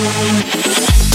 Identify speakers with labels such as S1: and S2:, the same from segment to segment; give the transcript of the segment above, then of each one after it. S1: ¡Gracias!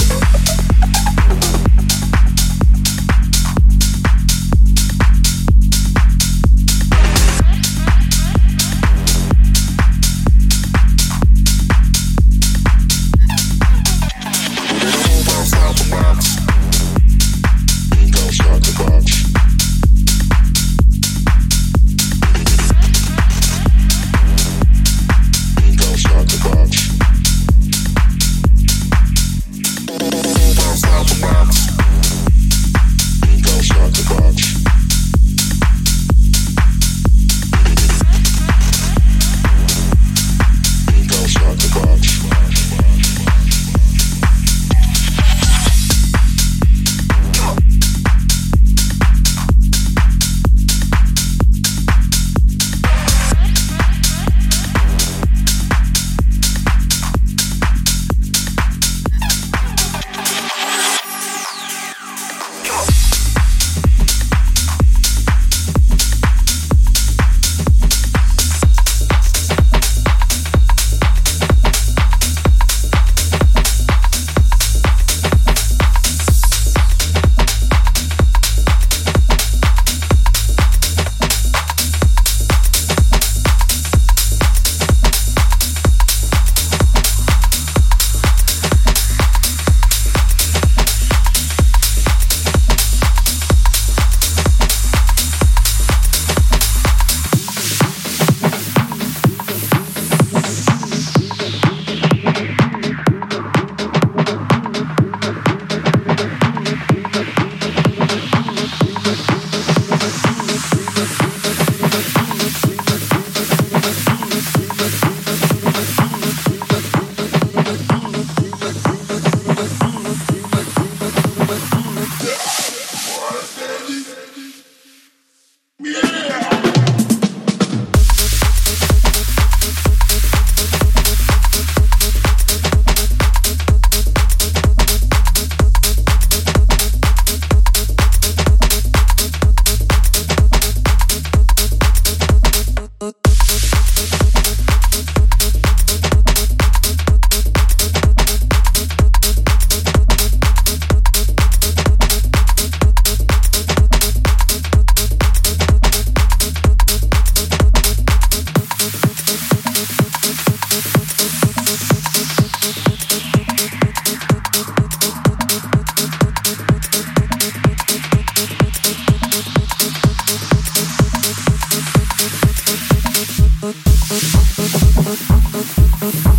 S1: Thank you.